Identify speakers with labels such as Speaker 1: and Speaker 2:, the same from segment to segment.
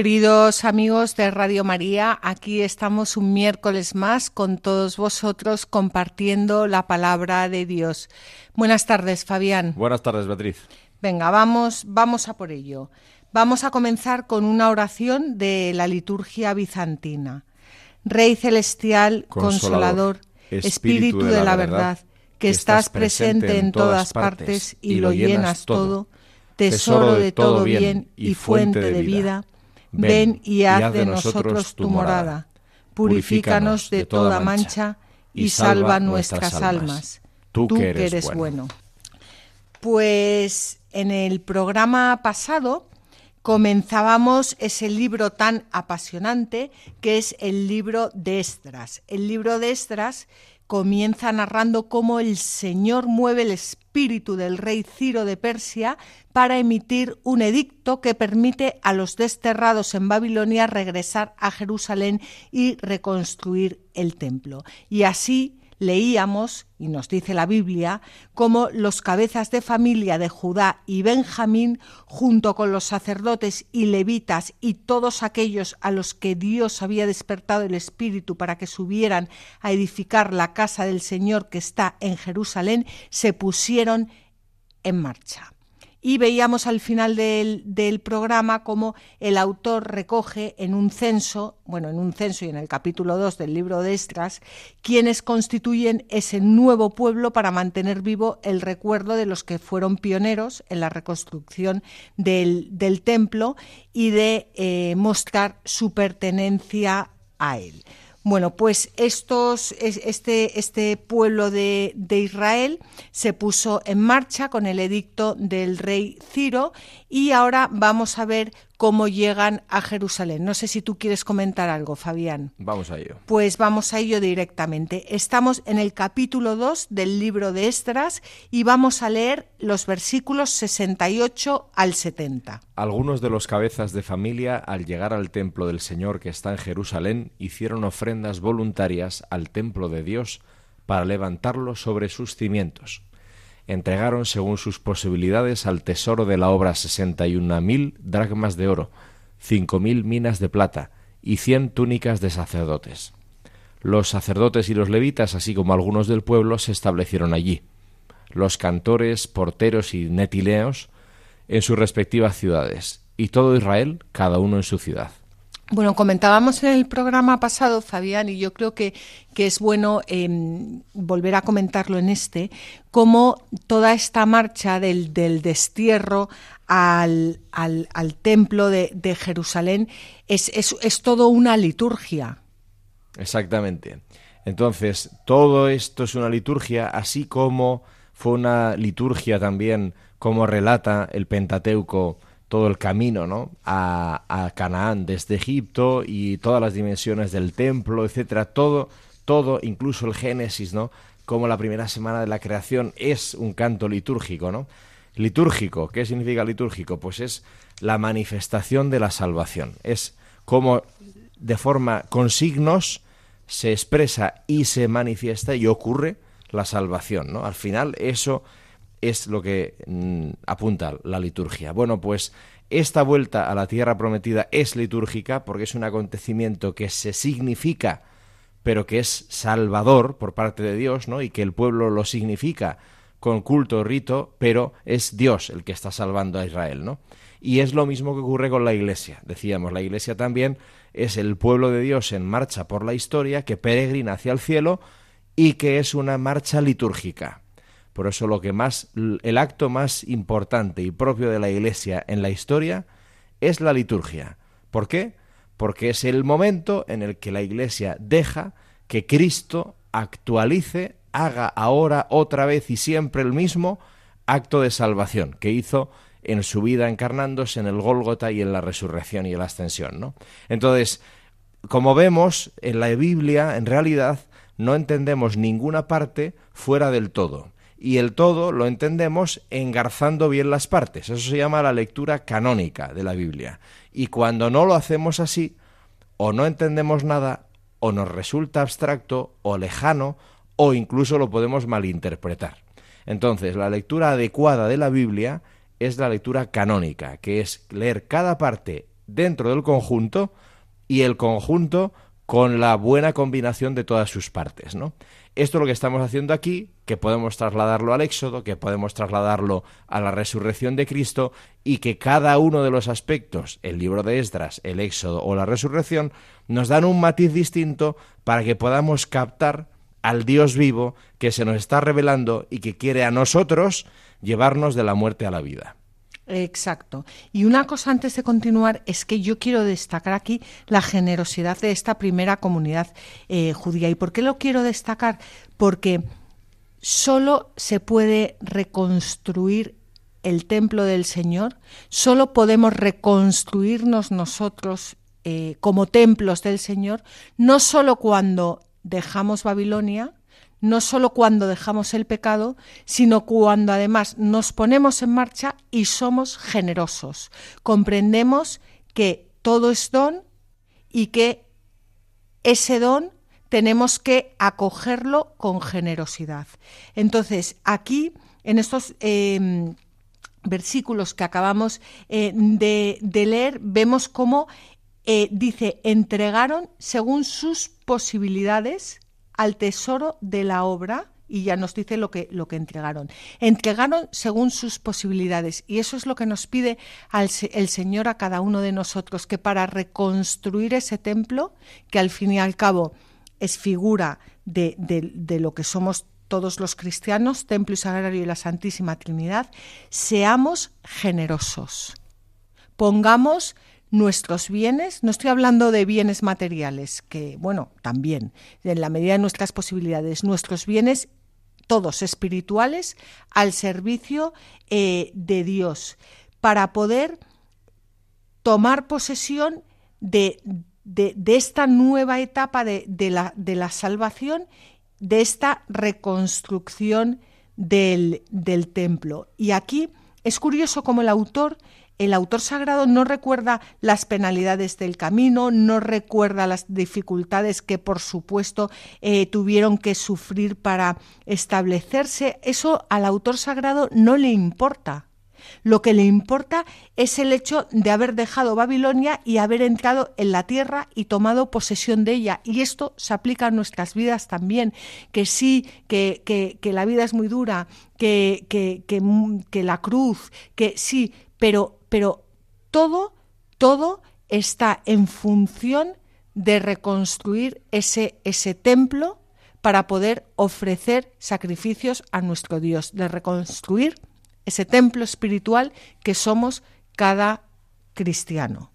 Speaker 1: Queridos amigos de Radio María, aquí estamos un miércoles más con todos vosotros compartiendo la palabra de Dios. Buenas tardes, Fabián.
Speaker 2: Buenas tardes, Beatriz.
Speaker 1: Venga, vamos, vamos a por ello. Vamos a comenzar con una oración de la liturgia bizantina. Rey celestial, consolador, Espíritu de la verdad, que estás presente en todas partes y lo llenas todo, tesoro de todo bien y fuente de vida Ven y haz de nosotros tu morada. Purifícanos de toda mancha y salva nuestras almas. Tú que eres bueno. Pues en el programa pasado comenzábamos ese libro tan apasionante que es el libro de Esdras. El libro de Esdras comienza narrando cómo el Señor mueve el espíritu del rey Ciro de Persia para emitir un edicto que permite a los desterrados en Babilonia regresar a Jerusalén y reconstruir el templo. Y así leíamos, y nos dice la Biblia, cómo los cabezas de familia de Judá y Benjamín, junto con los sacerdotes y levitas y todos aquellos a los que Dios había despertado el Espíritu para que subieran a edificar la casa del Señor que está en Jerusalén, se pusieron en marcha y veíamos al final del, del, programa cómo el autor recoge en un censo, bueno, en un censo y en el capítulo 2 del libro de Estras, quienes constituyen ese nuevo pueblo para mantener vivo el recuerdo de los que fueron pioneros en la reconstrucción del, del templo y de eh, mostrar su pertenencia a él. Bueno, pues estos, este, este pueblo de, de, Israel se puso en marcha con el edicto del rey Ciro y ahora vamos a ver cómo llegan a Jerusalén. No sé si tú quieres comentar algo, Fabián.
Speaker 2: Vamos a ello.
Speaker 1: Pues vamos a ello directamente. Estamos en el capítulo 2 del libro de Esdras y vamos a leer los versículos 68 al 70.
Speaker 2: Algunos de los cabezas de familia, al llegar al templo del Señor que está en Jerusalén, hicieron ofrendas voluntarias al templo de Dios para levantarlo sobre sus cimientos entregaron según sus posibilidades al tesoro de la obra sesenta y una mil dracmas de oro, cinco mil minas de plata y cien túnicas de sacerdotes. Los sacerdotes y los levitas, así como algunos del pueblo, se establecieron allí. Los cantores, porteros y netileos en sus respectivas ciudades, y todo Israel, cada uno en su ciudad.
Speaker 1: Bueno, comentábamos en el programa pasado, Fabián, y yo creo que, que es bueno em, volver a comentarlo en este, cómo toda esta marcha del, del destierro al, al, al templo de, de Jerusalén es, es, es todo una liturgia.
Speaker 2: Exactamente. Entonces, todo esto es una liturgia, así como fue una liturgia también, como relata el Pentateuco, todo el camino ¿no? a, a, Canaán desde Egipto y todas las dimensiones del templo, etcétera, todo, todo, incluso el Génesis, ¿no? Como la primera semana de la creación es un canto litúrgico, ¿no? Litúrgico, ¿qué significa litúrgico? Pues es la manifestación de la salvación. Es como de forma con signos se expresa y se manifiesta y ocurre la salvación, ¿no? Al final eso es lo que mm, apunta la liturgia. Bueno, pues esta vuelta a la tierra prometida es litúrgica porque es un acontecimiento que se significa, pero que es salvador por parte de Dios, ¿no? Y que el pueblo lo significa con culto, rito, pero es Dios el que está salvando a Israel, ¿no? Y es lo mismo que ocurre con la Iglesia. Decíamos, la Iglesia también es el pueblo de Dios en marcha por la historia, que peregrina hacia el cielo y que es una marcha litúrgica. Por eso lo que más el acto más importante y propio de la Iglesia en la historia es la liturgia. ¿Por qué? Porque es el momento en el que la Iglesia deja que Cristo actualice, haga ahora otra vez y siempre el mismo acto de salvación que hizo en su vida encarnándose en el Gólgota y en la resurrección y en la ascensión, ¿no? Entonces, como vemos en la Biblia, en realidad no entendemos ninguna parte fuera del todo. Y el todo lo entendemos engarzando bien las partes. Eso se llama la lectura canónica de la Biblia. Y cuando no lo hacemos así, o no entendemos nada, o nos resulta abstracto o lejano, o incluso lo podemos malinterpretar. Entonces, la lectura adecuada de la Biblia es la lectura canónica, que es leer cada parte dentro del conjunto y el conjunto con la buena combinación de todas sus partes, ¿no? Esto es lo que estamos haciendo aquí, que podemos trasladarlo al Éxodo, que podemos trasladarlo a la resurrección de Cristo y que cada uno de los aspectos, el libro de Esdras, el Éxodo o la resurrección, nos dan un matiz distinto para que podamos captar al Dios vivo que se nos está revelando y que quiere a nosotros llevarnos de la muerte a la vida.
Speaker 1: Exacto. Y una cosa antes de continuar es que yo quiero destacar aquí la generosidad de esta primera comunidad eh, judía. ¿Y por qué lo quiero destacar? Porque solo se puede reconstruir el templo del Señor, solo podemos reconstruirnos nosotros eh, como templos del Señor, no solo cuando dejamos Babilonia, no solo cuando dejamos el pecado, sino cuando además nos ponemos en marcha y somos generosos. Comprendemos que todo es don y que ese don tenemos que acogerlo con generosidad. Entonces, aquí, en estos em, versículos que acabamos eh, de, leer, vemos cómo eh, dice, entregaron según sus posibilidades al tesoro de la obra y ya nos dice lo que, lo que entregaron. Entregaron según sus posibilidades y eso es lo que nos pide el Señor a cada uno de nosotros, que para reconstruir ese templo, que al fin y al cabo es figura de, de lo que somos todos los cristianos, templo y sagrario y la Santísima Trinidad, seamos generosos. Pongamos nuestros bienes, no estoy hablando de bienes materiales, que bueno, también, en la medida de nuestras posibilidades, nuestros bienes todos espirituales al servicio eh, de Dios, para poder tomar posesión de, de, esta nueva etapa de, la, de, la, salvación, de esta reconstrucción del, del templo. Y aquí es curioso como el autor el autor sagrado no recuerda las penalidades del camino, no recuerda las dificultades que por supuesto eh, tuvieron que sufrir para establecerse. Eso al autor sagrado no le importa. Lo que le importa es el hecho de haber dejado Babilonia y haber entrado en la tierra y tomado posesión de ella. Y esto se aplica a nuestras vidas también, que sí, que, que, la vida es muy dura, que, que, que la cruz, que sí, pero pero todo, todo está en función de reconstruir ese, ese templo para poder ofrecer sacrificios a nuestro Dios, de reconstruir ese templo espiritual que somos cada cristiano.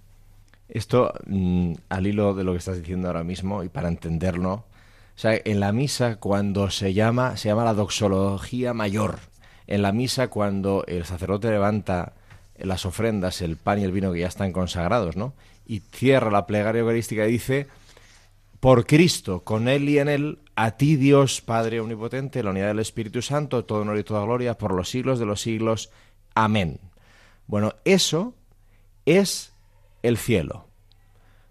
Speaker 2: Esto, mm, al hilo de lo que estás diciendo ahora mismo, y para entenderlo, o sea, en la misa cuando se llama, se llama la doxología mayor. En la misa cuando el sacerdote levanta las ofrendas, el pan y el vino que ya están consagrados, ¿no? Y cierra la plegaria eucarística y dice, por Cristo, con Él y en Él, a ti Dios Padre Omnipotente, la unidad del Espíritu Santo, todo honor y toda gloria, por los siglos de los siglos. Amén. Bueno, eso es el cielo.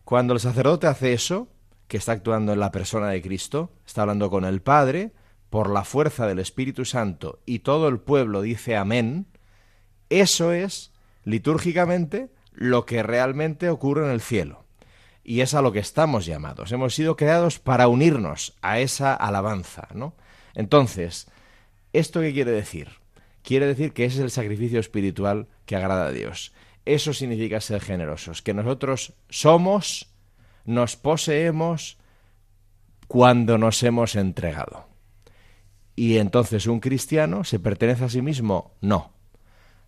Speaker 2: Cuando el sacerdote hace eso, que está actuando en la persona de Cristo, está hablando con el Padre, por la fuerza del Espíritu Santo, y todo el pueblo dice amén, eso es litúrgicamente lo que realmente ocurre en el cielo. Y es a lo que estamos llamados. Hemos sido creados para unirnos a esa alabanza, ¿no? Entonces, ¿esto qué quiere decir? Quiere decir que ese es el sacrificio espiritual que agrada a Dios. Eso significa ser generosos, que nosotros somos, nos poseemos cuando nos hemos entregado. Y entonces un cristiano se pertenece a sí mismo? No.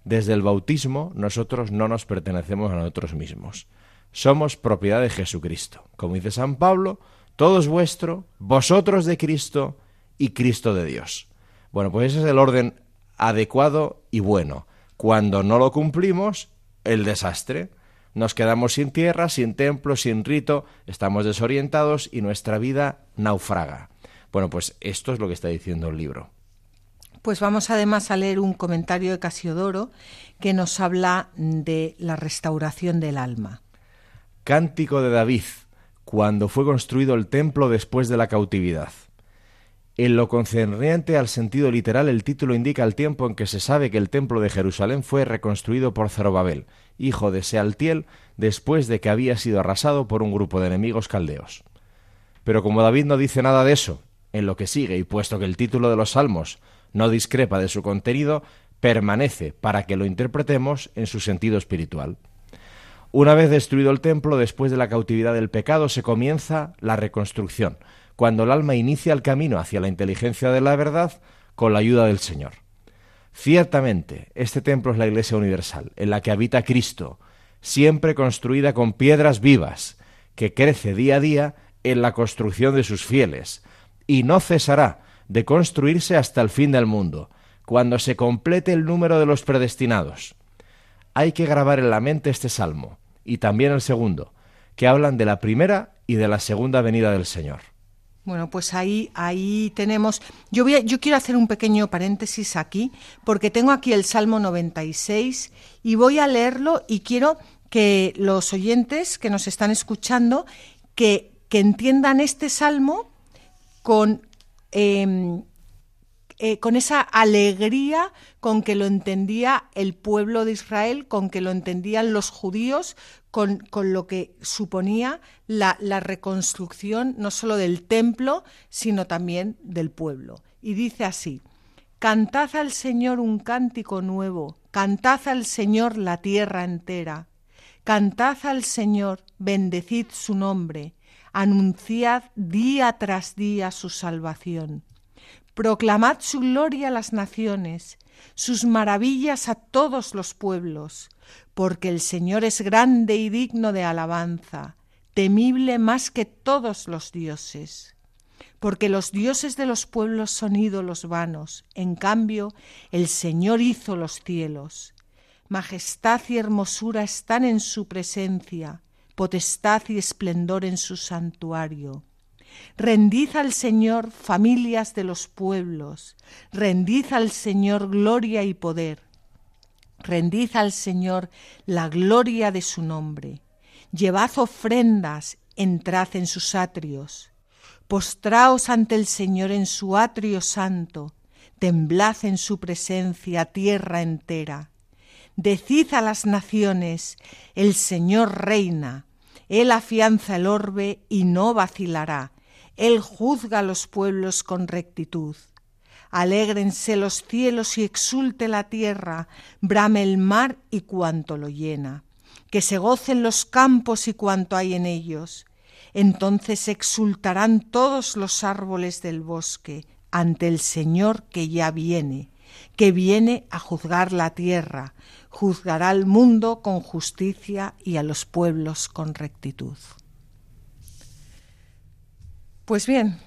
Speaker 2: Desde el bautismo nosotros no nos pertenecemos a nosotros mismos. Somos propiedad de Jesucristo. Como dice San Pablo, todo es vuestro, vosotros de Cristo y Cristo de Dios. Bueno, pues ese es el orden adecuado y bueno. Cuando no lo cumplimos, el desastre. Nos quedamos sin tierra, sin templo, sin rito, estamos desorientados y nuestra vida naufraga. Bueno, pues esto es lo que está diciendo el libro.
Speaker 1: Pues vamos además a leer un comentario de Casiodoro que nos habla de la restauración del alma.
Speaker 2: Cántico de David, cuando fue construido el templo después de la cautividad. En lo concerniente al sentido literal, el título indica el tiempo en que se sabe que el templo de Jerusalén fue reconstruido por Zorobabel, hijo de Sealtiel, después de que había sido arrasado por un grupo de enemigos caldeos. Pero como David no dice nada de eso, en lo que sigue, y puesto que el título de los Salmos no discrepa de su contenido, permanece para que lo interpretemos en su sentido espiritual. Una vez destruido el templo, después de la cautividad del pecado, se comienza la reconstrucción, cuando el alma inicia el camino hacia la inteligencia de la verdad con la ayuda del Señor. Ciertamente, este templo es la Iglesia Universal, en la que habita Cristo, siempre construida con piedras vivas, que crece día a día en la construcción de sus fieles, y no cesará de construirse hasta el fin del mundo, cuando se complete el número de los predestinados. Hay que grabar en la mente este salmo, y también el segundo, que hablan de la primera y de la segunda venida del Señor.
Speaker 1: Bueno, pues ahí, ahí tenemos. Yo, voy yo quiero hacer un pequeño paréntesis aquí, porque tengo aquí el Salmo 96 y voy a leerlo y quiero que los oyentes que nos están escuchando que, que entiendan este salmo con, em, eh, con esa alegría con que lo entendía el pueblo de Israel, con que lo entendían los judíos, con, con lo que suponía la, la, reconstrucción no solo del templo, sino también del pueblo. Y dice así, Cantad al Señor un cántico nuevo, cantad al Señor la tierra entera, cantad al Señor, bendecid su nombre, anunciad día tras día su salvación Proclamad su gloria a las naciones, sus maravillas a todos los pueblos, porque el Señor es grande y digno de alabanza, temible más que todos los dioses. Porque los dioses de los pueblos son ídolos vanos, en cambio el Señor hizo los cielos. Majestad y hermosura están en su presencia, potestad y esplendor en su santuario. Rendid al Señor familias de los pueblos, rendid al Señor gloria y poder, rendid al Señor la gloria de su nombre, llevad ofrendas, entrad en sus atrios, postraos ante el Señor en su atrio santo, temblad en su presencia tierra entera. Decid a las naciones, el Señor reina, Él afianza el orbe y no vacilará, él juzga a los pueblos con rectitud. Alégrense los cielos y exulte la tierra, brame el mar y cuanto lo llena. Que se gocen los campos y cuanto hay en ellos. Entonces exultarán todos los árboles del bosque ante el Señor que ya viene, que viene a juzgar la tierra, juzgará al mundo con justicia y a los pueblos con rectitud. Pues bien,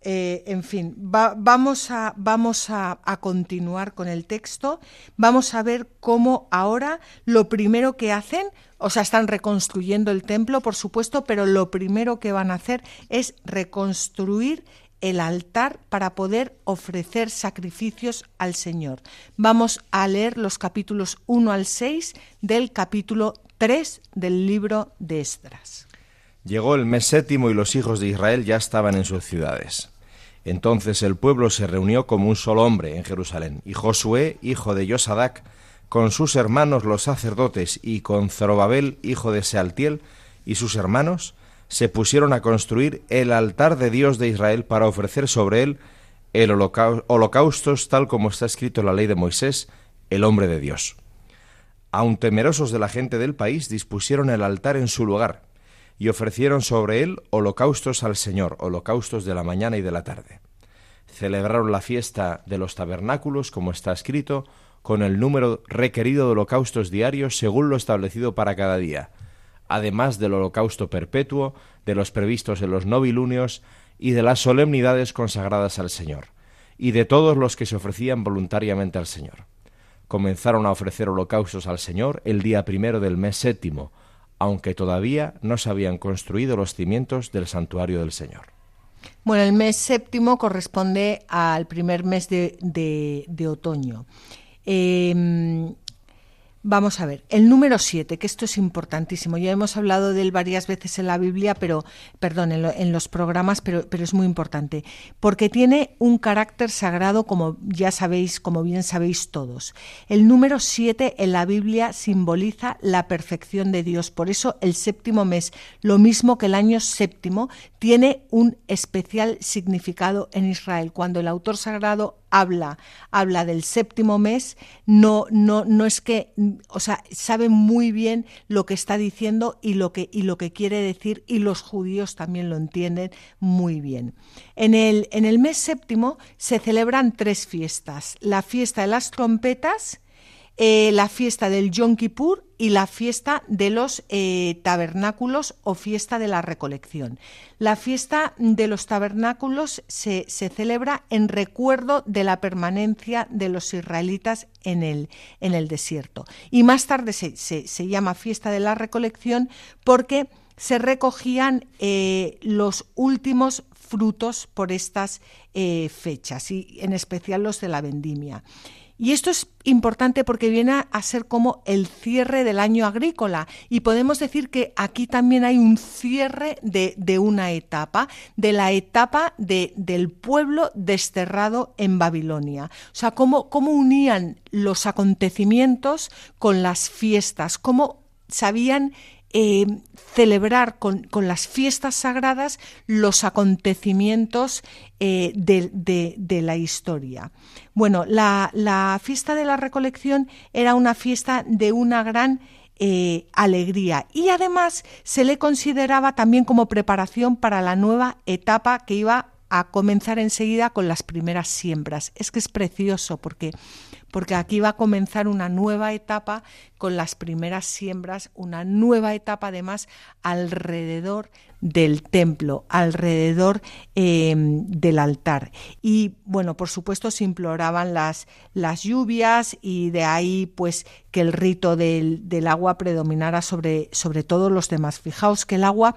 Speaker 1: eh, en fin, vamos, a, vamos a, continuar con el texto. Vamos a ver cómo ahora lo primero que hacen, o sea, están reconstruyendo el templo, por supuesto, pero lo primero que van a hacer es reconstruir el altar para poder ofrecer sacrificios al Señor. Vamos a leer los capítulos 1 al 6 del capítulo 3 del libro de Esdras.
Speaker 2: Llegó el mes séptimo y los hijos de Israel ya estaban en sus ciudades. Entonces el pueblo se reunió como un solo hombre en Jerusalén, y Josué, hijo de Yosadac, con sus hermanos los sacerdotes y con Zorobabel, hijo de Sealtiel, y sus hermanos, se pusieron a construir el altar de Dios de Israel para ofrecer sobre él el holocaustos tal como está escrito en la ley de Moisés, el hombre de Dios. Aun temerosos de la gente del país, dispusieron el altar en su lugar, y ofrecieron sobre él holocaustos al Señor, holocaustos de la mañana y de la tarde. Celebraron la fiesta de los tabernáculos, como está escrito, con el número requerido de holocaustos diarios según lo establecido para cada día, además del holocausto perpetuo, de los previstos en los novilunios y de las solemnidades consagradas al Señor, y de todos los que se ofrecían voluntariamente al Señor. Comenzaron a ofrecer holocaustos al Señor el día primero del mes séptimo, aunque todavía no se habían construido los cimientos del santuario del Señor.
Speaker 1: Bueno, el mes séptimo corresponde al primer mes de, de, otoño. Em, Vamos a ver, el número 7, que esto es importantísimo. Ya hemos hablado de él varias veces en la Biblia, pero, perdón, en, los programas, pero, pero, es muy importante, porque tiene un carácter sagrado, como ya sabéis, como bien sabéis todos. El número 7 en la Biblia simboliza la perfección de Dios. Por eso el séptimo mes, lo mismo que el año séptimo, tiene un especial significado en Israel. Cuando el autor sagrado habla, habla del séptimo mes, no, no, no es que, o sea, sabe muy bien lo que está diciendo y lo que, y lo que quiere decir, y los judíos también lo entienden muy bien. En el, en el mes séptimo se celebran tres fiestas: la fiesta de las trompetas, eh, la fiesta del Yom Kippur y la fiesta de los eh, tabernáculos o fiesta de la recolección. La fiesta de los tabernáculos se, celebra en recuerdo de la permanencia de los israelitas en el, en el desierto. Y más tarde se, se, llama fiesta de la recolección porque se recogían eh, los últimos frutos por estas fechas y en especial los de la vendimia. Y esto es importante porque viene a ser como el cierre del año agrícola y podemos decir que aquí también hay un cierre de, una etapa, de la etapa de, del pueblo desterrado en Babilonia. O sea, cómo, cómo unían los acontecimientos con las fiestas, cómo sabían eh, celebrar con, las fiestas sagradas los acontecimientos eh, de, la historia. Bueno, la, fiesta de la recolección era una fiesta de una gran eh, alegría y además se le consideraba también como preparación para la nueva etapa que iba a comenzar enseguida con las primeras siembras. Es que es precioso porque porque aquí va a comenzar una nueva etapa con las primeras siembras, una nueva etapa además alrededor del templo, alrededor em, del altar. Y bueno, por supuesto se imploraban las, las lluvias y de ahí pues que el rito del, del agua predominara sobre, sobre todos los demás. Fijaos que el agua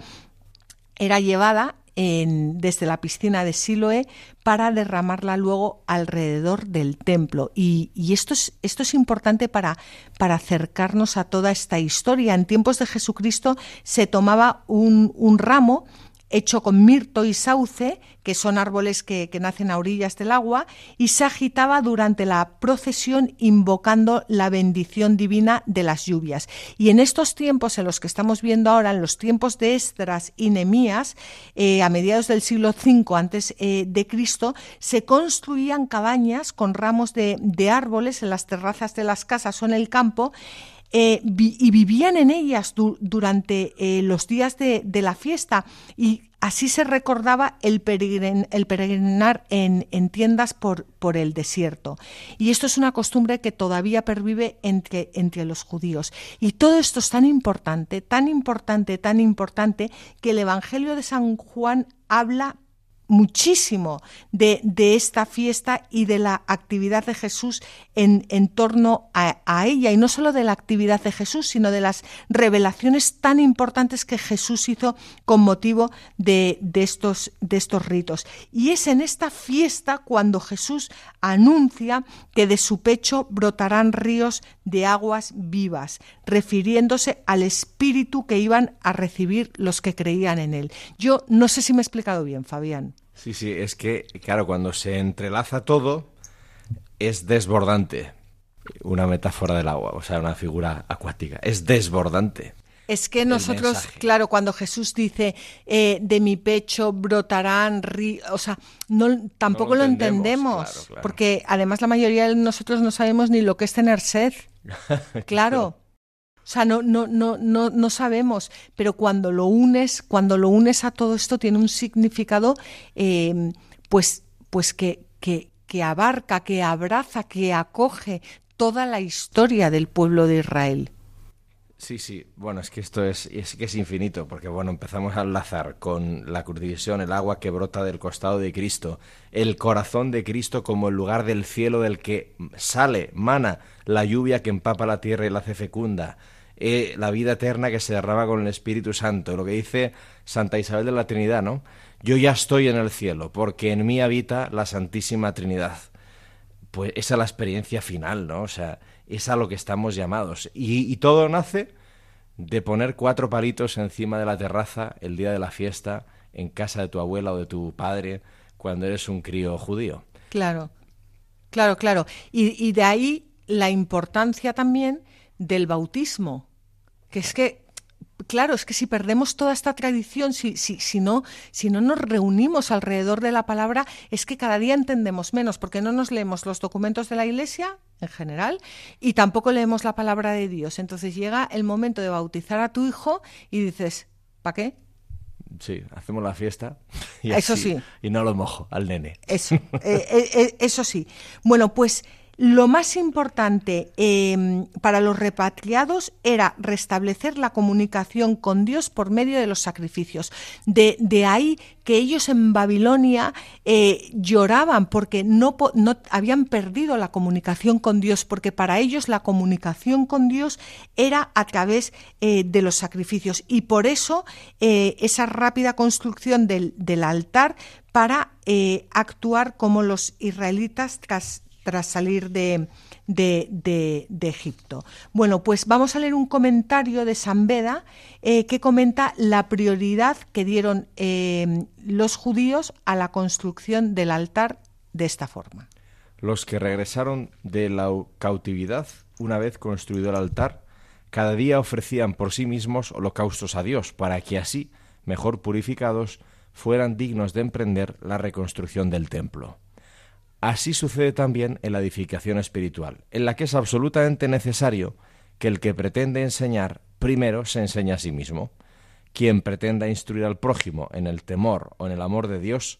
Speaker 1: era llevada desde la piscina de Siloé para derramarla luego alrededor del templo. Y, esto, es, esto es importante para, para acercarnos a toda esta historia. En tiempos de Jesucristo se tomaba un, un ramo hecho con mirto y sauce, que son árboles que, nacen a orillas del agua, y se agitaba durante la procesión invocando la bendición divina de las lluvias. Y en estos tiempos en los que estamos viendo ahora, en los tiempos de Esdras y Nemías, eh, a mediados del siglo V antes eh, de Cristo, se construían cabañas con ramos de, árboles en las terrazas de las casas o en el campo, eh, y vivían en ellas durante los días de, la fiesta y Así se recordaba el, peregrinar en, tiendas por, por, el desierto. Y esto es una costumbre que todavía pervive entre, entre los judíos. Y todo esto es tan importante, tan importante, tan importante, que el Evangelio de San Juan habla muchísimo de, esta fiesta y de la actividad de Jesús en, torno a, ella, y no solo de la actividad de Jesús, sino de las revelaciones tan importantes que Jesús hizo con motivo de, estos, de estos ritos. Y es en esta fiesta cuando Jesús anuncia que de su pecho brotarán ríos de aguas vivas, refiriéndose al espíritu que iban a recibir los que creían en él. Yo no sé si me he explicado bien, Fabián.
Speaker 2: Sí, sí, es que, claro, cuando se entrelaza todo, es desbordante. Una metáfora del agua, o sea, una figura acuática. Es desbordante.
Speaker 1: Es que nosotros, claro, cuando Jesús dice eh, de mi pecho brotarán ríos, o sea, no, tampoco lo entendemos, porque además la mayoría de nosotros no sabemos ni lo que es tener sed. claro. O sea, no, no, no, no, sabemos, pero cuando lo unes, cuando lo unes a todo esto, tiene un significado, eh, pues, pues que, que, que abarca, que abraza, que acoge toda la historia del pueblo de Israel.
Speaker 2: Sí, sí, bueno, es que esto es, es que es infinito, porque bueno, empezamos a enlazar con la crucifixión, el agua que brota del costado de Cristo, el corazón de Cristo como el lugar del cielo del que sale, mana la lluvia que empapa la tierra y la hace fecunda, eh, la vida eterna que se derrama con el Espíritu Santo, lo que dice Santa Isabel de la Trinidad, ¿no? yo ya estoy en el cielo, porque en mí habita la Santísima Trinidad. Pues esa es la experiencia final, ¿no? O sea, es a lo que estamos llamados. Y, todo nace de poner cuatro palitos encima de la terraza el día de la fiesta en casa de tu abuela o de tu padre cuando eres un crío judío.
Speaker 1: Claro, claro, claro. Y de ahí la importancia también del bautismo, que es que claro, es que si perdemos toda esta tradición, si, si, si, no, si no nos reunimos alrededor de la palabra, es que cada día entendemos menos, porque no nos leemos los documentos de la Iglesia en general y tampoco leemos la palabra de Dios. Entonces llega el momento de bautizar a tu hijo y dices, ¿para qué?
Speaker 2: Sí, hacemos la fiesta y,
Speaker 1: Eso
Speaker 2: así,
Speaker 1: sí.
Speaker 2: y no lo mojo al nene.
Speaker 1: Eso, eh, eh, eh, eso sí. Bueno, pues lo más importante eh, para los repatriados era restablecer la comunicación con Dios por medio de los sacrificios. De, de ahí que ellos en Babilonia eh, lloraban porque no, no, habían perdido la comunicación con Dios, porque para ellos la comunicación con Dios era a través eh, de los sacrificios. Y por eso eh, esa rápida construcción del, del altar para actuar como los israelitas tras salir de, de, de, Egipto. Bueno, pues vamos a leer un comentario de San Beda eh, que comenta la prioridad que dieron eh, los judíos a la construcción del altar de esta forma.
Speaker 2: Los que regresaron de la cautividad, una vez construido el altar, cada día ofrecían por sí mismos holocaustos a Dios, para que así, mejor purificados, fueran dignos de emprender la reconstrucción del templo. Así sucede también en la edificación espiritual, en la que es absolutamente necesario que el que pretende enseñar primero se enseñe a sí mismo. Quien pretenda instruir al prójimo en el temor o en el amor de Dios,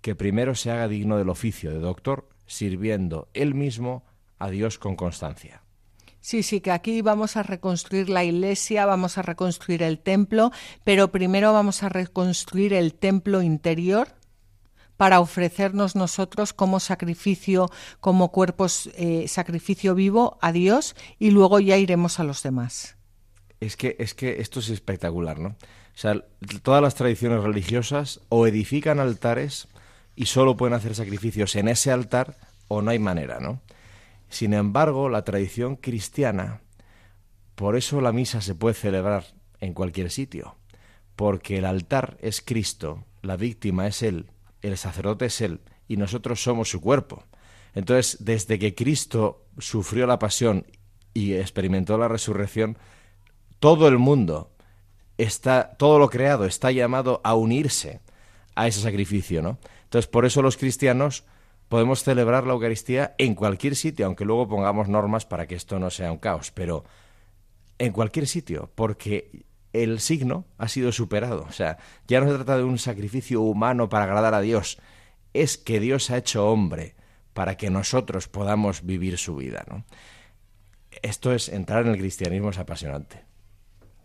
Speaker 2: que primero se haga digno del oficio de doctor, sirviendo él mismo a Dios con constancia.
Speaker 1: Sí, sí, que aquí vamos a reconstruir la iglesia, vamos a reconstruir el templo, pero primero vamos a reconstruir el templo interior, para ofrecernos nosotros como sacrificio, como cuerpos, eh, sacrificio vivo a Dios y luego ya iremos a los demás.
Speaker 2: Es que, es que esto es espectacular, ¿no? O sea, todas las tradiciones religiosas o edifican altares y solo pueden hacer sacrificios en ese altar o no hay manera, ¿no? Sin embargo, la tradición cristiana, por eso la misa se puede celebrar en cualquier sitio, porque el altar es Cristo, la víctima es Él el sacerdote es Él y nosotros somos su cuerpo. Entonces, desde que Cristo sufrió la pasión y experimentó la resurrección, todo el mundo está, todo lo creado está llamado a unirse a ese sacrificio, ¿no? Entonces, por eso los cristianos podemos celebrar la Eucaristía en cualquier sitio, aunque luego pongamos normas para que esto no sea un caos, pero en cualquier sitio, porque el signo ha sido superado. O sea, ya no se trata de un sacrificio humano para agradar a Dios, es que Dios ha hecho hombre para que nosotros podamos vivir su vida. ¿no? Esto es entrar en el cristianismo es apasionante.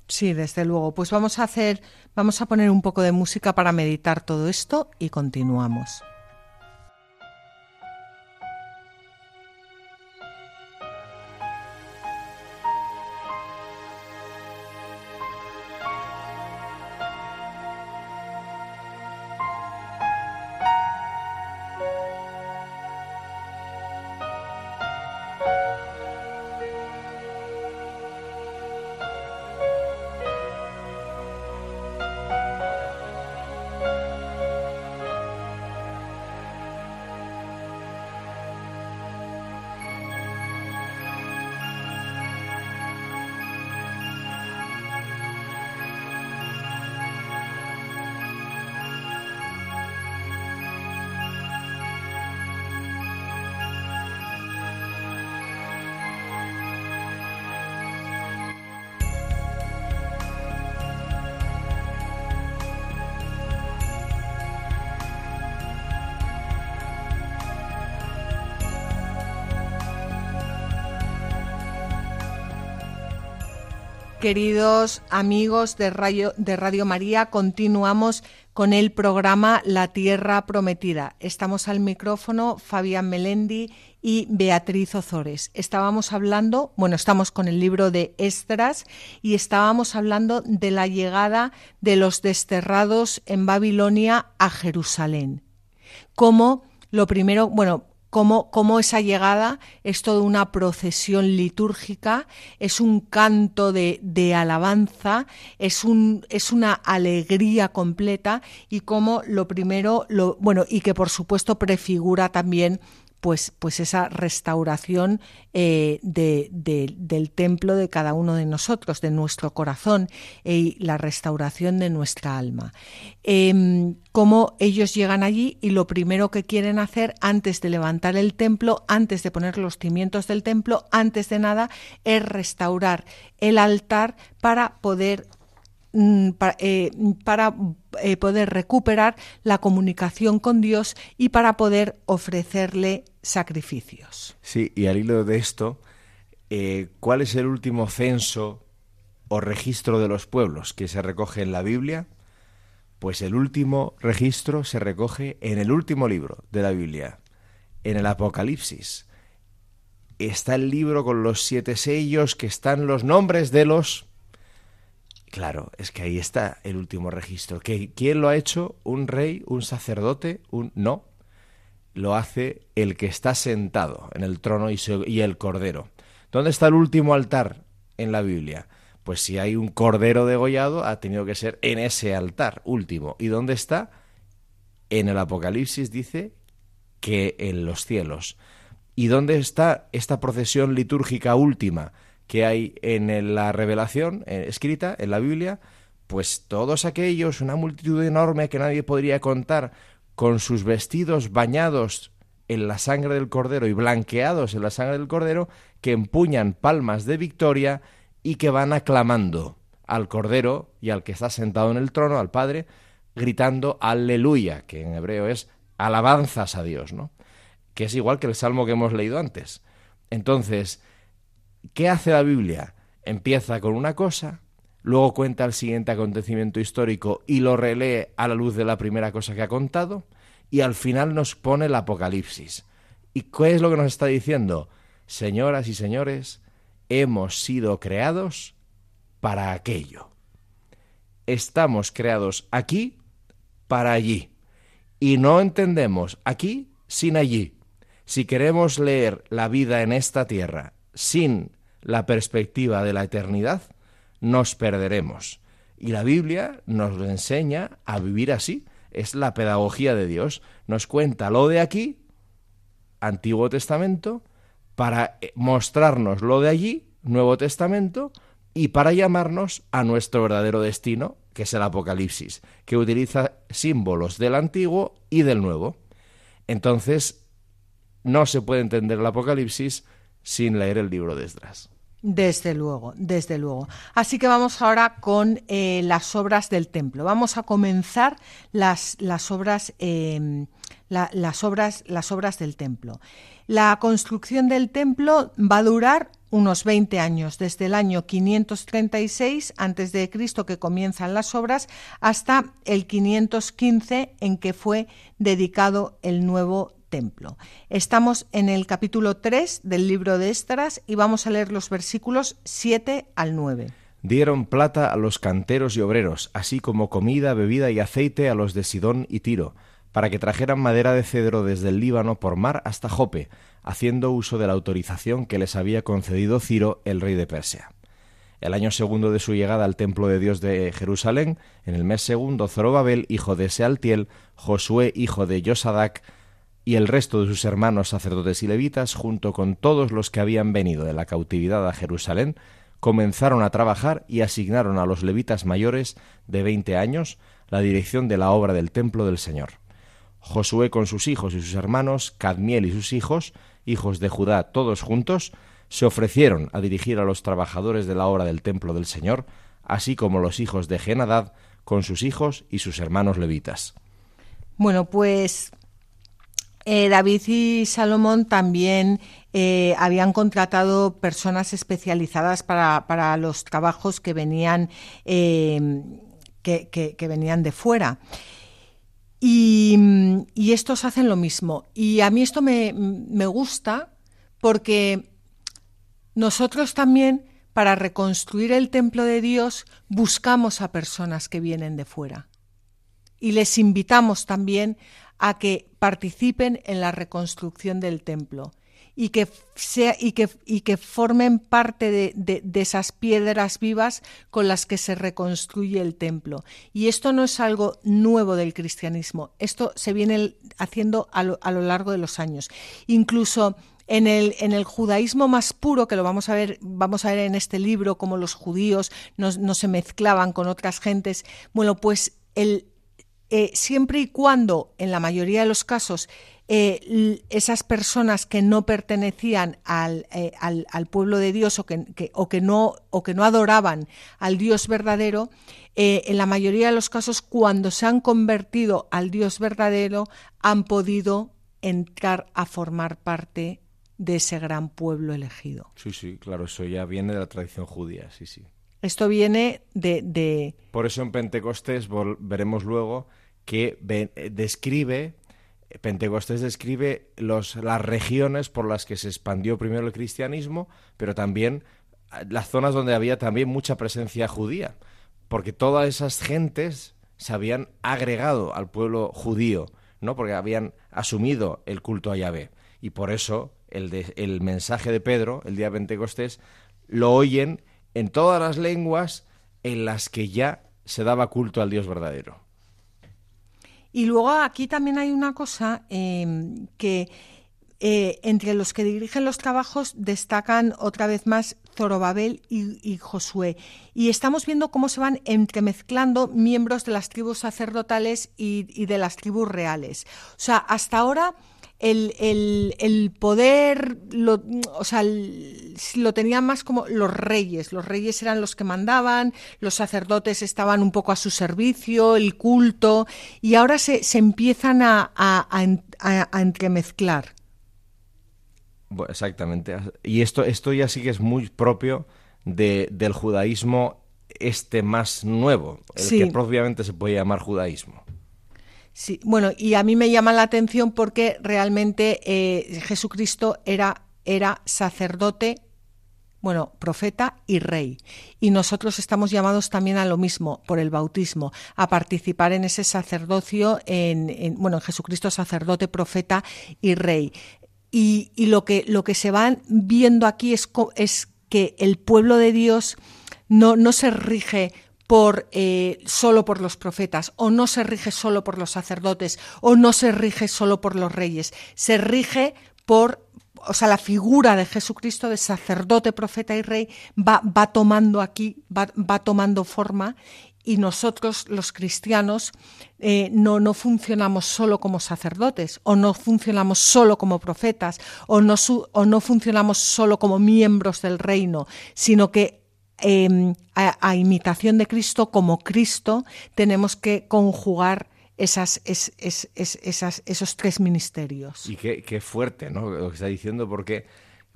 Speaker 1: Sí, desde luego. Pues vamos a hacer, vamos a poner un poco de música para meditar todo esto y continuamos. Queridos amigos de Radio, de Radio María, continuamos con el programa La Tierra Prometida. Estamos al micrófono Fabián Melendi y Beatriz Ozores. Estábamos hablando, bueno, estamos con el libro de Estras y estábamos hablando de la llegada de los desterrados en Babilonia a Jerusalén. Como lo primero, bueno, cómo, esa llegada es toda una procesión litúrgica, es un canto de, alabanza, es, un, es una alegría completa y cómo lo primero, lo, bueno, y que por supuesto prefigura también pues, pues esa restauración eh, del templo de cada uno de nosotros, de nuestro corazón y la restauración de nuestra alma. Em, cómo ellos llegan allí y lo primero que quieren hacer antes de levantar el templo, antes de poner los cimientos del templo, antes de nada, es restaurar el altar para poder Mm, eh, para, eh, poder recuperar la comunicación con Dios y para poder ofrecerle sacrificios.
Speaker 2: Sí, y al hilo de esto, eh, ¿cuál es el último censo o registro de los pueblos que se recoge en la Biblia? Pues el último registro se recoge en el último libro de la Biblia, en el Apocalipsis. Está el libro con los siete sellos que están los nombres de los Claro, es que ahí está el último registro. ¿Quién lo ha hecho? ¿Un rey? ¿Un sacerdote? ¿Un no? Lo hace el que está sentado en el trono y, el cordero. ¿Dónde está el último altar en la Biblia? Pues si hay un cordero degollado, ha tenido que ser en ese altar último. ¿Y dónde está? En el Apocalipsis dice que en los cielos. ¿Y dónde está esta procesión litúrgica última? Que hay en la revelación eh, escrita en la Biblia, pues todos aquellos, una multitud enorme que nadie podría contar, con sus vestidos bañados en la sangre del cordero y blanqueados en la sangre del cordero, que empuñan palmas de victoria y que van aclamando al cordero y al que está sentado en el trono, al Padre, gritando aleluya, que en hebreo es alabanzas a Dios, ¿no? Que es igual que el salmo que hemos leído antes. Entonces, ¿Qué hace la Biblia? Empieza con una cosa, luego cuenta el siguiente acontecimiento histórico y lo relee a la luz de la primera cosa que ha contado, y al final nos pone el Apocalipsis. ¿Y qué es lo que nos está diciendo? Señoras y señores, hemos sido creados para aquello. Estamos creados aquí para allí. Y no entendemos aquí sin allí. Si queremos leer la vida en esta tierra sin la perspectiva de la eternidad, nos perderemos. Y la Biblia nos enseña a vivir así. Es la pedagogía de Dios. Nos cuenta lo de aquí, Antiguo Testamento, para eh, mostrarnos lo de allí, Nuevo Testamento, y para llamarnos a nuestro verdadero destino, que es el Apocalipsis, que utiliza símbolos del Antiguo y del Nuevo. Entonces, no se puede entender el Apocalipsis sin leer el libro de Esdras.
Speaker 1: Desde luego, desde luego. Así que vamos ahora con eh, las obras del templo. Vamos a comenzar las, obras, em, las obras, las obras del templo. La construcción del templo va a durar unos 20 años, desde el año 536 a.C., que comienzan las obras, hasta el 515 en que fue dedicado el nuevo templo. Estamos en el capítulo 3 del libro de Estras y vamos a leer los versículos 7 al 9.
Speaker 2: Dieron plata a los canteros y obreros, así como comida, bebida y aceite a los de Sidón y Tiro, para que trajeran madera de cedro desde el Líbano por mar hasta Jope, haciendo uso de la autorización que les había concedido Ciro, el rey de Persia. El año segundo de su llegada al templo de Dios de Jerusalén, en el mes segundo, Zorobabel, hijo de Sealtiel, Josué, hijo de Yosadac, y el resto de sus hermanos sacerdotes y levitas, junto con todos los que habían venido de la cautividad a Jerusalén, comenzaron a trabajar y asignaron a los levitas mayores de veinte años la dirección de la obra del templo del Señor. Josué con sus hijos y sus hermanos, Cadmiel y sus hijos, hijos de Judá todos juntos, se ofrecieron a dirigir a los trabajadores de la obra del templo del Señor, así como los hijos de Genadad con sus hijos y sus hermanos levitas.
Speaker 1: Bueno, pues Eh, David y Salomón también eh, habían contratado personas especializadas para, los trabajos que venían, eh, que, venían de fuera. Y, estos hacen lo mismo. Y a mí esto me, me gusta porque nosotros también, para reconstruir el templo de Dios, buscamos a personas que vienen de fuera. Y les invitamos también a que participen en la reconstrucción del templo y que, sea, y que, y que formen parte de, de, esas piedras vivas con las que se reconstruye el templo. Y esto no es algo nuevo del cristianismo, esto se viene haciendo a lo, a lo largo de los años. Incluso en el, en el, judaísmo más puro, que lo vamos a ver, vamos a ver en este libro, cómo los judíos no, no se mezclaban con otras gentes, bueno, pues el, eh, siempre y cuando, en la mayoría de los casos, eh, esas personas que no pertenecían al, eh, al, pueblo de Dios o que, o, que no, o que no adoraban al Dios verdadero, en la mayoría de los casos, cuando se han convertido al Dios verdadero, han podido entrar a formar parte de ese gran pueblo elegido.
Speaker 2: Sí, sí, claro, eso ya viene de la tradición judía, sí, sí.
Speaker 1: Esto viene de,
Speaker 2: Por eso en Pentecostés veremos luego que describe, Pentecostés describe los, las regiones por las que se expandió primero el cristianismo, pero también ah, las zonas donde había también mucha presencia judía, porque todas esas gentes se habían agregado al pueblo judío, ¿no? Porque habían asumido el culto a Yahvé. Y por eso el, el mensaje de Pedro, el día de Pentecostés, lo oyen en todas las lenguas en las que ya se daba culto al Dios verdadero.
Speaker 1: Y luego aquí también hay una cosa em, que eh, entre los que dirigen los trabajos destacan otra vez más Zorobabel y, Josué. Y estamos viendo cómo se van entremezclando miembros de las tribus sacerdotales y de las tribus reales. O sea, hasta ahora el, el, poder, lo, o sea, lo tenían más como los reyes. Los reyes eran los que mandaban, los sacerdotes estaban un poco a su servicio, el culto, y ahora se, se empiezan a, a, entremezclar.
Speaker 2: exactamente. Y esto, esto ya sí que es muy propio de, del judaísmo este más nuevo, el que propiamente se puede llamar judaísmo.
Speaker 1: Sí, bueno, y a mí me llama la atención porque realmente eh, Jesucristo era, era sacerdote, bueno, profeta y rey. Y nosotros estamos llamados también a lo mismo, por el bautismo, a participar en ese sacerdocio, en, bueno, en Jesucristo sacerdote, profeta y rey. Y, lo, que, lo que se van viendo aquí es, es que el pueblo de Dios no, no se rige por eh, solo por los profetas, o no se rige solo por los sacerdotes, o no se rige solo por los reyes, se rige por o sea, la figura de Jesucristo de sacerdote, profeta y rey va, va tomando aquí, va, va, tomando forma y nosotros los cristianos eh, no, no funcionamos solo como sacerdotes o no funcionamos solo como profetas o no, o no funcionamos solo como miembros del reino, sino que Em, a, imitación de Cristo, como Cristo, tenemos que conjugar esos tres ministerios.
Speaker 2: Y qué, fuerte, ¿no? Lo que está diciendo, porque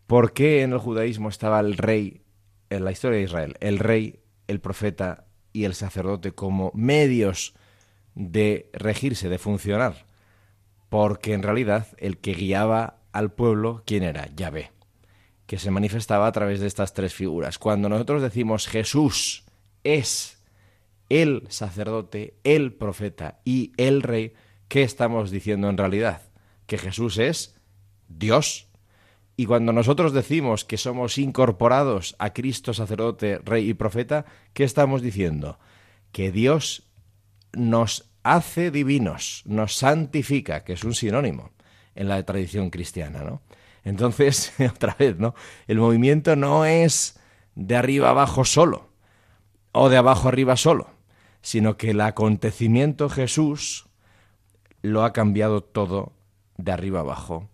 Speaker 2: ¿por qué en el judaísmo estaba el rey, en la historia de Israel, el rey, el profeta y el sacerdote como medios de regirse, de funcionar? Porque en realidad el que guiaba al pueblo, ¿quién era? Yahvé que se manifestaba a través de estas tres figuras. Cuando nosotros decimos Jesús es el sacerdote, el profeta y el rey, ¿qué estamos diciendo en realidad? Que Jesús es Dios. Y cuando nosotros decimos que somos incorporados a Cristo, sacerdote, rey y profeta, ¿qué estamos diciendo? Que Dios nos hace divinos, nos santifica, que es un sinónimo en la tradición cristiana, ¿no? Entonces, otra vez, ¿no? El movimiento no es de arriba abajo solo o de abajo arriba solo, sino que el acontecimiento Jesús lo ha cambiado todo de arriba abajo,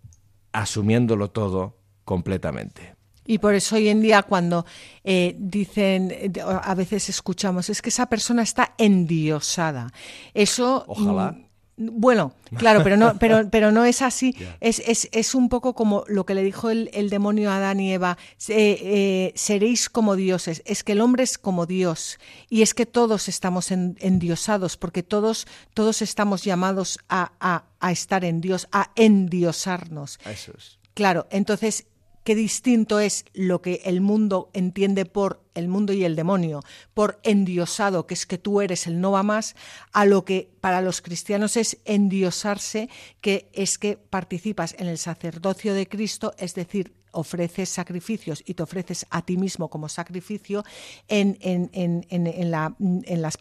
Speaker 2: asumiéndolo todo completamente.
Speaker 1: Y por eso hoy en día cuando eh, dicen, a veces escuchamos, es que esa persona está endiosada. Eso...
Speaker 2: Ojalá.
Speaker 1: Bueno, claro, pero no, pero, pero no es así. Es, es, es, un poco como lo que le dijo el, el demonio a Adán y Eva, eh, seréis como dioses. Es que el hombre es como Dios y es que todos estamos endiosados porque todos, todos estamos llamados a, a, a estar en Dios, a endiosarnos.
Speaker 2: Eso es.
Speaker 1: Claro, entonces qué distinto es lo que el mundo entiende por el mundo y el demonio, por endiosado, que es que tú eres el no va más, a lo que para los cristianos es endiosarse, que es que participas en el sacerdocio de Cristo, es decir, ofreces sacrificios y te ofreces a ti mismo como sacrificio en, en, en, en la, las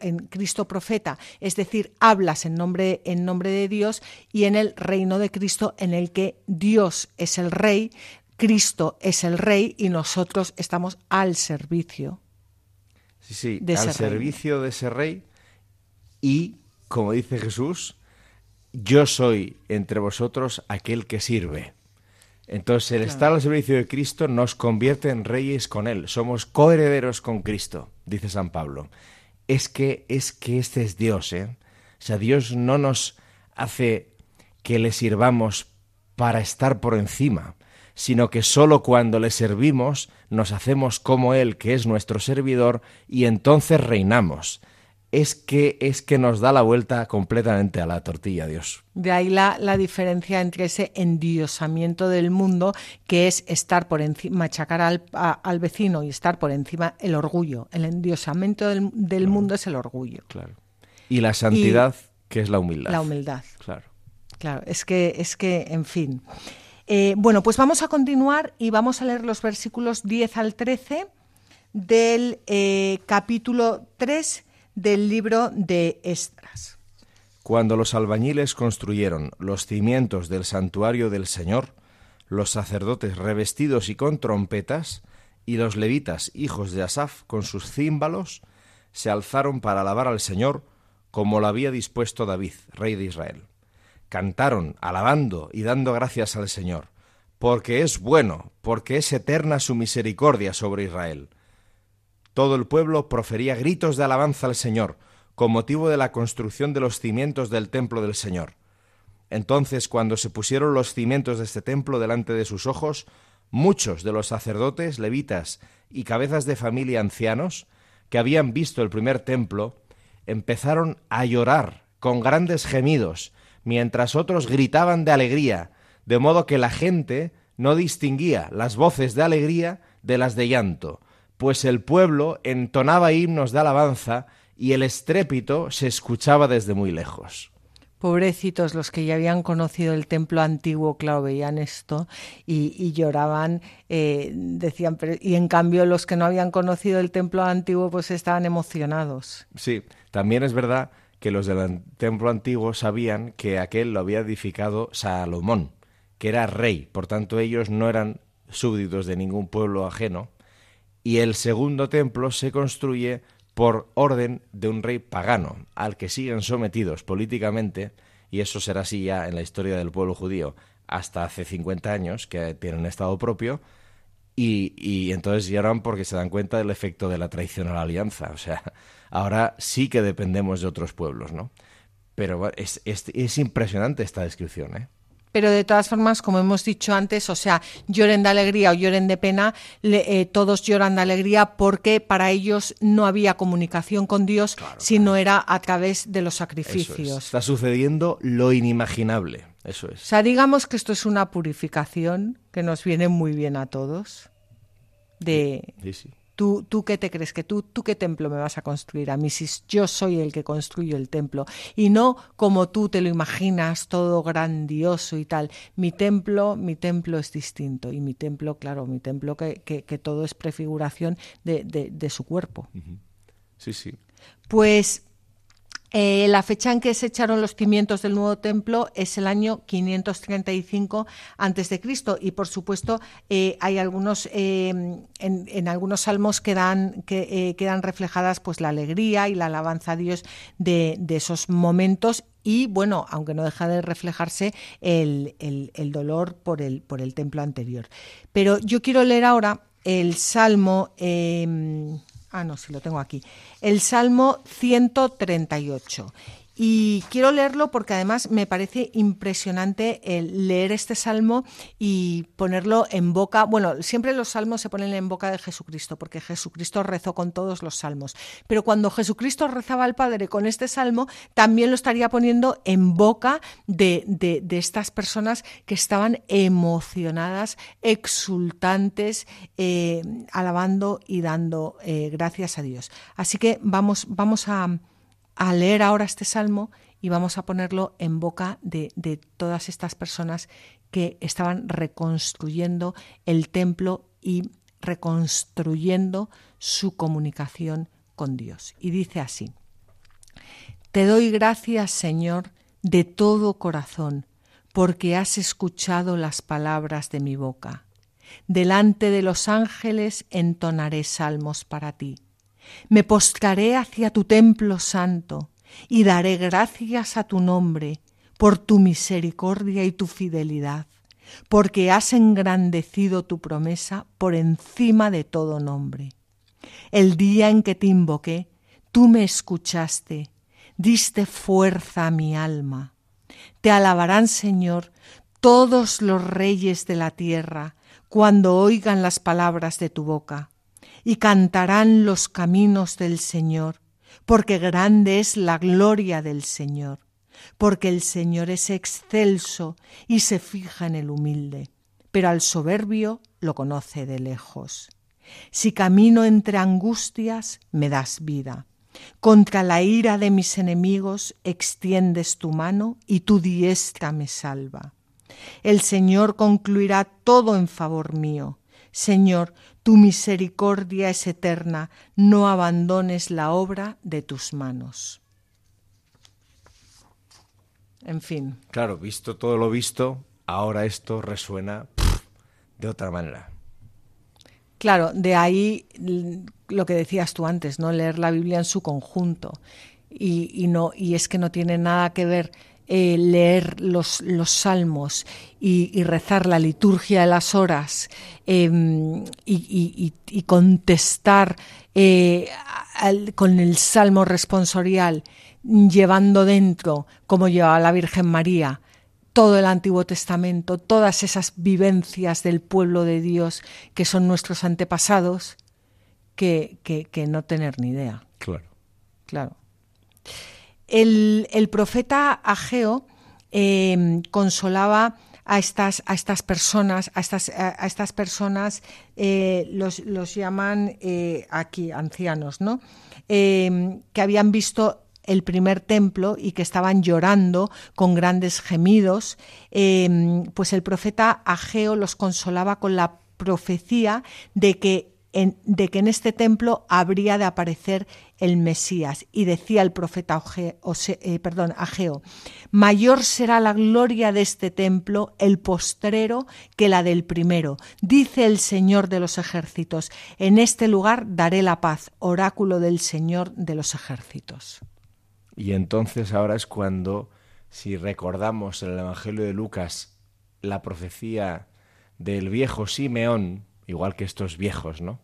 Speaker 1: en Cristo profeta, es decir, hablas en nombre, en nombre de Dios y en el reino de Cristo en el que Dios es el rey, Cristo es el rey y nosotros estamos al servicio.
Speaker 2: Sí, sí, al servicio de ese rey y, como dice Jesús, yo soy entre vosotros aquel que sirve. Entonces, el estar al servicio de Cristo nos convierte en reyes con Él. Somos coherederos con Cristo, dice San Pablo. Es que, es que este es Dios, ¿eh? O sea, Dios no nos hace que le sirvamos para estar por encima, sino que sólo cuando le servimos nos hacemos como Él, que es nuestro servidor, y entonces reinamos. Es que, es que nos da la vuelta completamente a la tortilla, Dios.
Speaker 1: De ahí la, la diferencia entre ese endiosamiento del mundo, que es estar por encima, machacar al, al, vecino y estar por encima el orgullo. El endiosamiento del, del mundo es el orgullo.
Speaker 2: Claro. Y la santidad, que es la humildad.
Speaker 1: La humildad.
Speaker 2: Claro.
Speaker 1: Claro, es que, es que, en fin. Eh, bueno, pues vamos a continuar y vamos a leer los versículos 10 al 13 del eh, capítulo 3 del libro de Estras.
Speaker 2: Cuando los albañiles construyeron los cimientos del santuario del Señor, los sacerdotes revestidos y con trompetas, y los levitas, hijos de Asaf, con sus címbalos, se alzaron para alabar al Señor como lo había dispuesto David, rey de Israel cantaron, alabando y dando gracias al Señor, porque es bueno, porque es eterna su misericordia sobre Israel. Todo el pueblo profería gritos de alabanza al Señor, con motivo de la construcción de los cimientos del templo del Señor. Entonces, cuando se pusieron los cimientos de este templo delante de sus ojos, muchos de los sacerdotes, levitas y cabezas de familia ancianos, que habían visto el primer templo, empezaron a llorar con grandes gemidos mientras otros gritaban de alegría, de modo que la gente no distinguía las voces de alegría de las de llanto, pues el pueblo entonaba himnos de alabanza y el estrépito se escuchaba desde muy lejos.
Speaker 1: Pobrecitos los que ya habían conocido el templo antiguo, claro, veían esto y, lloraban, eh, decían, pero, y en cambio los que no habían conocido el templo antiguo pues estaban emocionados.
Speaker 2: Sí, también es verdad que los del templo antiguo sabían que aquel lo había edificado Salomón, que era rey, por tanto ellos no eran súbditos de ningún pueblo ajeno, y el segundo templo se construye por orden de un rey pagano, al que siguen sometidos políticamente, y eso será así ya en la historia del pueblo judío, hasta hace 50 años, que tienen estado propio, y, y entonces lloran porque se dan cuenta del efecto de la traición a la alianza. O sea, ahora sí que dependemos de otros pueblos, ¿no? Pero es, es, es impresionante esta descripción, ¿eh?
Speaker 1: pero de todas formas, como hemos dicho antes, o sea, lloren de alegría o lloren de pena, eh, todos lloran de alegría porque para ellos no había comunicación con Dios, sino era a través de los sacrificios.
Speaker 2: Está sucediendo lo inimaginable, eso es.
Speaker 1: O sea, digamos que esto es una purificación que nos viene muy bien a todos. De,
Speaker 2: sí, sí.
Speaker 1: ¿Tú, ¿Tú qué te crees? que tú, ¿Tú qué templo me vas a construir a mí si yo soy el que construyo el templo? Y no como tú te lo imaginas, todo grandioso y tal. Mi templo, mi templo es distinto. Y mi templo, claro, mi templo que, que, que todo es prefiguración de, de, de su cuerpo.
Speaker 2: Sí, sí.
Speaker 1: Pues eh, la fecha en que se echaron los cimientos del nuevo templo es el año 535 a.C. y por supuesto eh, hay algunos eh, en, algunos salmos quedan que quedan reflejadas pues la alegría y la alabanza a Dios de, de esos momentos y bueno, aunque no deja de reflejarse el, el, dolor por el, por el templo anterior. Pero yo quiero leer ahora el Salmo, eh, Ah, no, sí lo tengo aquí. El Salmo 138. Y quiero leerlo porque además me parece impresionante el leer este salmo y ponerlo en boca. Bueno, siempre los salmos se ponen en boca de Jesucristo, porque Jesucristo rezó con todos los salmos. Pero cuando Jesucristo rezaba al Padre con este salmo, también lo estaría poniendo en boca de, de, estas personas que estaban emocionadas, exultantes, eh, alabando y dando eh, gracias a Dios. Así que vamos, vamos a a leer ahora este salmo y vamos a ponerlo en boca de, de todas estas personas que estaban reconstruyendo el templo y reconstruyendo su comunicación con Dios. Y dice así, Te doy gracias, Señor, de todo corazón, porque has escuchado las palabras de mi boca. Delante de los ángeles entonaré salmos para ti. Me postraré hacia tu templo santo y daré gracias a tu nombre por tu misericordia y tu fidelidad, porque has engrandecido tu promesa por encima de todo nombre. El día en que te invoqué, tú me escuchaste, diste fuerza a mi alma. Te alabarán, Señor, todos los reyes de la tierra, cuando oigan las palabras de tu boca y cantarán los caminos del Señor, porque grande es la gloria del Señor, porque el Señor es excelso y se fija en el humilde, pero al soberbio lo conoce de lejos. Si camino entre angustias, me das vida. Contra la ira de mis enemigos extiendes tu mano y tu diestra me salva. El Señor concluirá todo en favor mío. Señor, tu misericordia es eterna, no abandones la obra de tus manos. En fin.
Speaker 2: Claro, visto todo lo visto, ahora esto resuena de otra manera.
Speaker 1: Claro, de ahí lo que decías tú antes, ¿no? Leer la Biblia en su conjunto. Y, y no, y es que no tiene nada que ver eh, leer los, los salmos y, rezar la liturgia de las horas em, y, contestar eh, con el salmo responsorial, llevando dentro, como llevaba la Virgen María, todo el Antiguo Testamento, todas esas vivencias del pueblo de Dios que son nuestros antepasados, que, que no tener ni idea.
Speaker 2: Claro.
Speaker 1: Claro. El, profeta Ageo em, consolaba a estas, a estas personas, a estas, a estas personas eh, los, los, llaman eh, aquí ancianos, ¿no? Em, que habían visto el primer templo y que estaban llorando con grandes gemidos, em, pues el profeta Ageo los consolaba con la profecía de que de que en este templo habría de aparecer el Mesías. Y decía el profeta eh, perdón, Ageo, mayor será la gloria de este templo, el postrero, que la del primero. Dice el Señor de los ejércitos, en este lugar daré la paz, oráculo del Señor de los ejércitos.
Speaker 2: Y entonces ahora es cuando, si recordamos en el Evangelio de Lucas la profecía del viejo Simeón, igual que estos viejos, ¿no?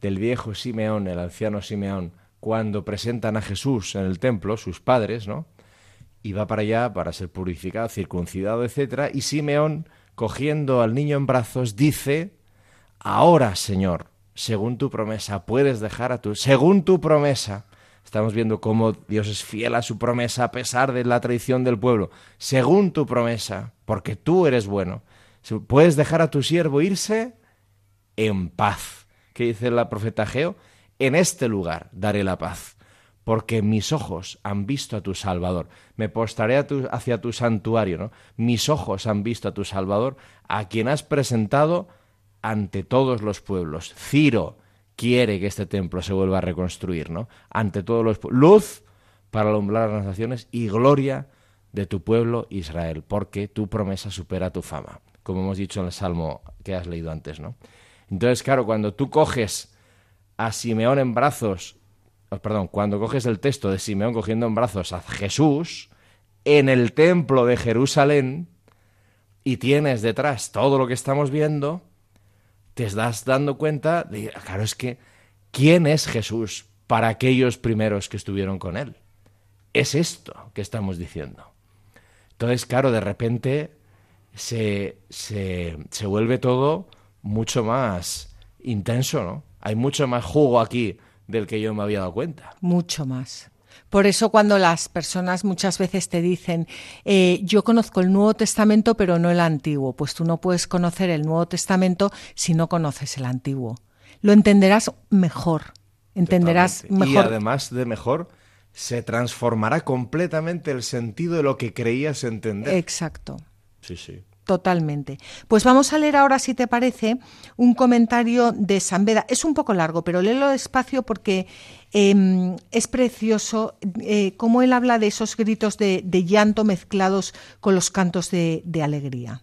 Speaker 2: Del viejo Simeón, el anciano Simeón, cuando presentan a Jesús en el templo, sus padres, ¿no? Y va para allá para ser purificado, circuncidado, etc. Y Simeón, cogiendo al niño en brazos, dice, ahora, Señor, según tu promesa, puedes dejar a tu... Según tu promesa, estamos viendo cómo Dios es fiel a su promesa a pesar de la traición del pueblo. Según tu promesa, porque tú eres bueno, puedes dejar a tu siervo irse en paz. ¿Qué dice la profeta Geo? En este lugar daré la paz, porque mis ojos han visto a tu Salvador. Me postraré hacia tu santuario, ¿no? Mis ojos han visto a tu Salvador, a quien has presentado ante todos los pueblos. Ciro quiere que este templo se vuelva a reconstruir, ¿no? Ante todos los pueblos. Luz para alumbrar las naciones y gloria de tu pueblo Israel, porque tu promesa supera tu fama, como hemos dicho en el salmo que has leído antes, ¿no? Entonces, claro, cuando tú coges a Simeón en brazos, oh, perdón, cuando coges el texto de Simeón cogiendo en brazos a Jesús en el templo de Jerusalén y tienes detrás todo lo que estamos viendo, te estás dando cuenta de, claro, es que, ¿quién es Jesús para aquellos primeros que estuvieron con él? es esto que estamos diciendo. Entonces, claro, de repente se, se, se vuelve todo mucho más intenso, ¿no? Hay mucho más jugo aquí del que yo me había dado cuenta.
Speaker 1: Mucho más. Por eso cuando las personas muchas veces te dicen, eh, yo conozco el Nuevo Testamento pero no el Antiguo, pues tú no puedes conocer el Nuevo Testamento si no conoces el Antiguo. Lo entenderás mejor, entenderás mejor. Y
Speaker 2: además de mejor, se transformará completamente el sentido de lo que creías entender.
Speaker 1: Exacto.
Speaker 2: Sí, sí.
Speaker 1: Totalmente. Pues vamos a leer ahora, si te parece, un comentario de San Beda. Es un poco largo, pero léelo despacio porque em, es precioso eh, cómo él habla de esos gritos de, llanto mezclados con los cantos de, de alegría.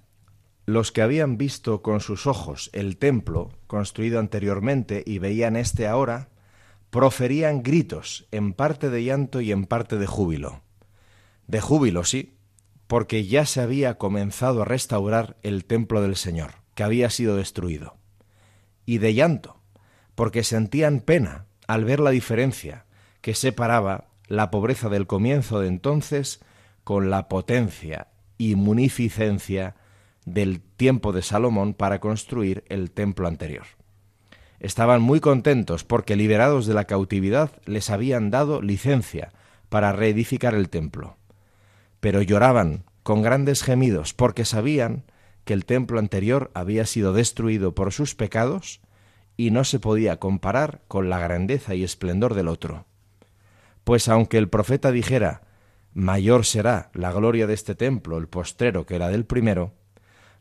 Speaker 2: Los que habían visto con sus ojos el templo construido anteriormente y veían este ahora, proferían gritos, en parte de llanto y en parte de júbilo. De júbilo, sí, porque ya se había comenzado a restaurar el templo del Señor, que había sido destruido. Y de llanto, porque sentían pena al ver la diferencia que separaba la pobreza del comienzo de entonces con la potencia y munificencia del tiempo de Salomón para construir el templo anterior. Estaban muy contentos porque liberados de la cautividad les habían dado licencia para reedificar el templo pero lloraban con grandes gemidos porque sabían que el templo anterior había sido destruido por sus pecados y no se podía comparar con la grandeza y esplendor del otro. Pues aunque el profeta dijera mayor será la gloria de este templo, el postrero, que la del primero,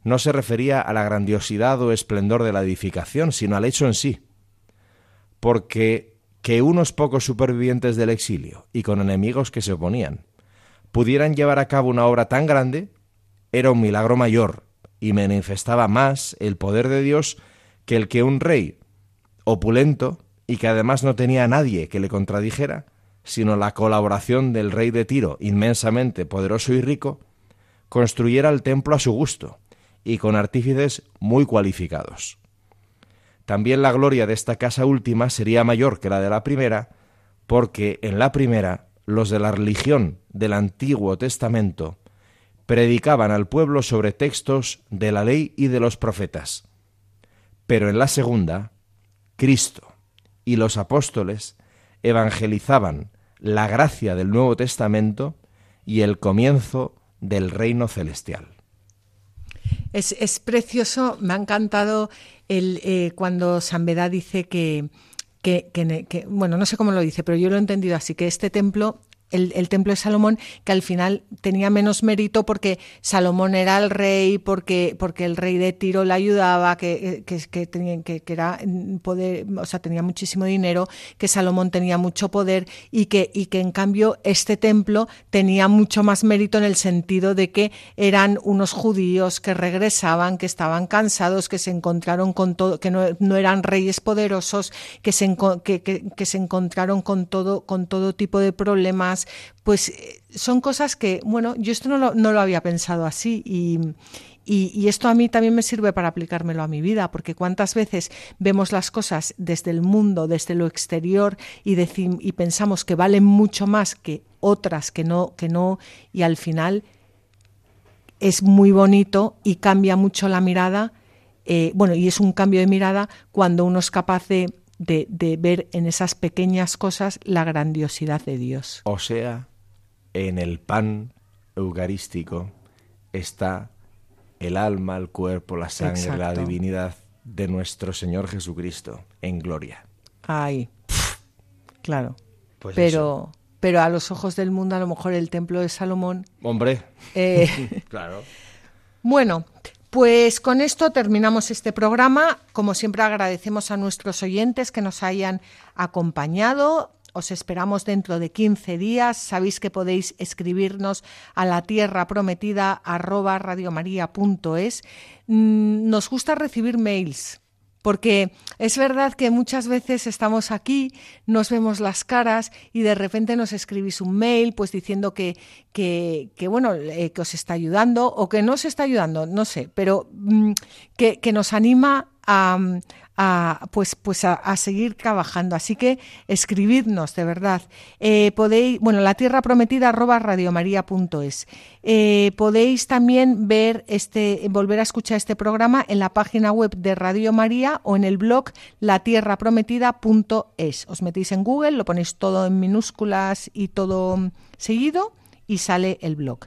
Speaker 2: no se refería a la grandiosidad o esplendor de la edificación, sino al hecho en sí. Porque que unos pocos supervivientes del exilio y con enemigos que se oponían pudieran llevar a cabo una obra tan grande era un milagro mayor y manifestaba más el poder de Dios que el que un rey opulento y que además no tenía a nadie que le contradijera, sino la colaboración del rey de Tiro, inmensamente poderoso y rico, construyera el templo a su gusto y con artífices muy cualificados. También la gloria de esta casa última sería mayor que la de la primera, porque en la primera los de la religión del Antiguo Testamento predicaban al pueblo sobre textos de la ley y de los profetas. Pero en la segunda, Cristo y los apóstoles evangelizaban la gracia del Nuevo Testamento y el comienzo del reino celestial.
Speaker 1: Es, precioso, me ha encantado el, eh, cuando San Beda dice que, que, bueno, no sé cómo lo dice, pero yo lo he entendido así, que este templo el, templo de Salomón, que al final tenía menos mérito porque Salomón era el rey, porque, porque el rey de Tiro le ayudaba, que, que, que, tenía, que, era poder, o sea, tenía muchísimo dinero, que Salomón tenía mucho poder y que, y que en cambio este templo tenía mucho más mérito en el sentido de que eran unos judíos que regresaban, que estaban cansados, que se encontraron con todo, que no, no eran reyes poderosos, que se, que, que se encontraron con todo, con todo tipo de problemas pues eh, son cosas que, bueno, yo esto no lo, no lo había pensado así y, y, esto a mí también me sirve para aplicármelo a mi vida, porque cuántas veces vemos las cosas desde el mundo, desde lo exterior y, y pensamos que valen mucho más que otras que no, que no, y al final es muy bonito y cambia mucho la mirada. Eh, bueno, y es un cambio de mirada cuando uno es capaz de de, ver en esas pequeñas cosas la grandiosidad de Dios.
Speaker 2: O sea, en el pan eucarístico está el alma, el cuerpo, la sangre, la divinidad de nuestro Señor Jesucristo en gloria.
Speaker 1: Ay, claro. Pues pero, pero a los ojos del mundo, a lo mejor el templo de Salomón.
Speaker 2: Hombre. Eh, claro.
Speaker 1: Bueno, pues con esto terminamos este programa. Como siempre agradecemos a nuestros oyentes que nos hayan acompañado. Os esperamos dentro de 15 días. Sabéis que podéis escribirnos a la tierra prometida. Mm, nos gusta recibir mails porque es verdad que muchas veces estamos aquí, nos vemos las caras y de repente nos escribís un mail pues diciendo que, que, bueno, eh, que os está ayudando o que no os está ayudando, no sé, pero mm, que, nos anima a, pues, pues a, seguir trabajando. Así que escribidnos, de verdad. Eh, podéis, bueno, la tierra prometida. Eh, podéis también ver este, volver a escuchar este programa en la página web de Radio María o en el blog latierraprometida.es. Os metéis en Google, lo ponéis todo en minúsculas y todo seguido y sale el blog.